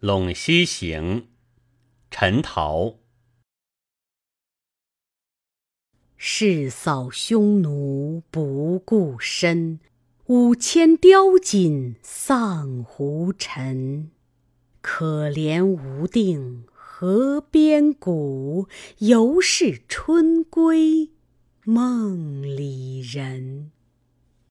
《陇西行》陈桃。誓扫匈奴不顾身，五千雕锦丧胡尘。可怜无定河边骨，犹是春归梦里人。